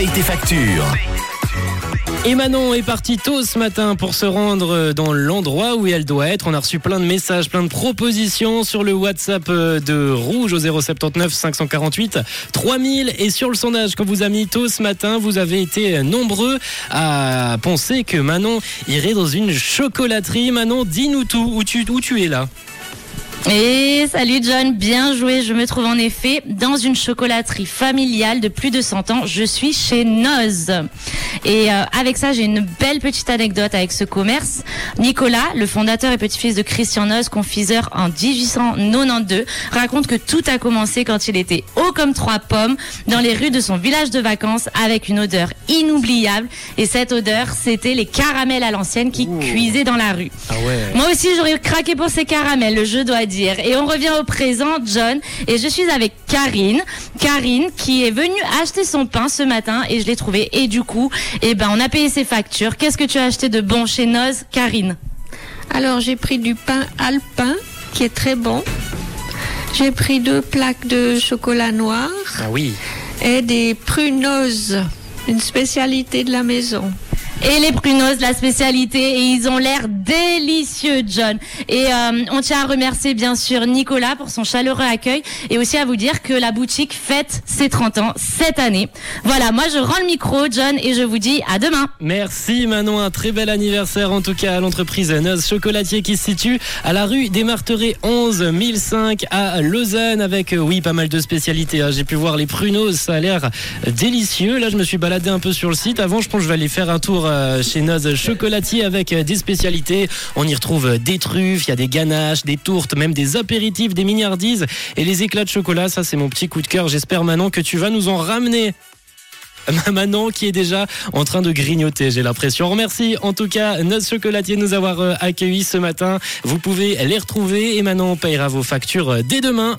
paye tes. Et Manon est partie tôt ce matin pour se rendre dans l'endroit où elle doit être. On a reçu plein de messages, plein de propositions sur le WhatsApp euh, de Rouge au 079 548 3000 et sur le sondage qu'on vous a mis tôt ce matin, vous avez été nombreux à penser que Manon irait dans une chocolaterie. Manon, dis-nous tout, où tu, où tu es là? Et salut John, bien joué. Je me trouve en effet dans une chocolaterie familiale de plus de 100 ans. Je suis chez Noz. Et euh, avec ça, j'ai une belle petite anecdote avec ce commerce. Nicolas, le fondateur et petit-fils de Christian Noz, confiseur en 1892, raconte que tout a commencé quand il était haut comme trois pommes dans les rues de son village de vacances avec une odeur inoubliable. Et cette odeur, c'était les caramels à l'ancienne qui cuisaient dans la rue. Ah ouais. Moi aussi, j'aurais craqué pour ces caramels, je dois dire. Et on revient au présent, John. Et je suis avec Karine. Karine qui est venue acheter son pain ce matin et je l'ai trouvé. Et du coup, eh ben, on a payé ses factures. Qu'est-ce que tu as acheté de bon chez Noz, Karine? Alors j'ai pris du pain alpin qui est très bon. J'ai pris deux plaques de chocolat noir Ah oui. et des prunoses, une spécialité de la maison. Et les prunos, la spécialité, et ils ont l'air délicieux, John. Et euh, on tient à remercier bien sûr Nicolas pour son chaleureux accueil et aussi à vous dire que la boutique fête ses 30 ans cette année. Voilà, moi je rends le micro, John, et je vous dis à demain. Merci Manon, un très bel anniversaire en tout cas à l'entreprise Noz Chocolatier qui se situe à la rue des Marterets 11 1005 à Lausanne avec euh, oui pas mal de spécialités. hein. J'ai pu voir les prunos, ça a l'air délicieux. Là je me suis baladé un peu sur le site. Avant je pense que je vais aller faire un tour chez Noz Chocolatier avec euh, des spécialités. On y retrouve euh, des truffes, il y a des ganaches, des tourtes, même des apéritifs, des mignardises et les éclats de chocolat. Ça c'est mon petit coup de cœur. J'espère Manon que tu vas nous en ramener. Manon qui est déjà en train de grignoter, j'ai l'impression. On remercie en tout cas notre chocolatier de nous avoir euh, accueillis ce matin. Vous pouvez les retrouver et Manon payera vos factures euh, dès demain.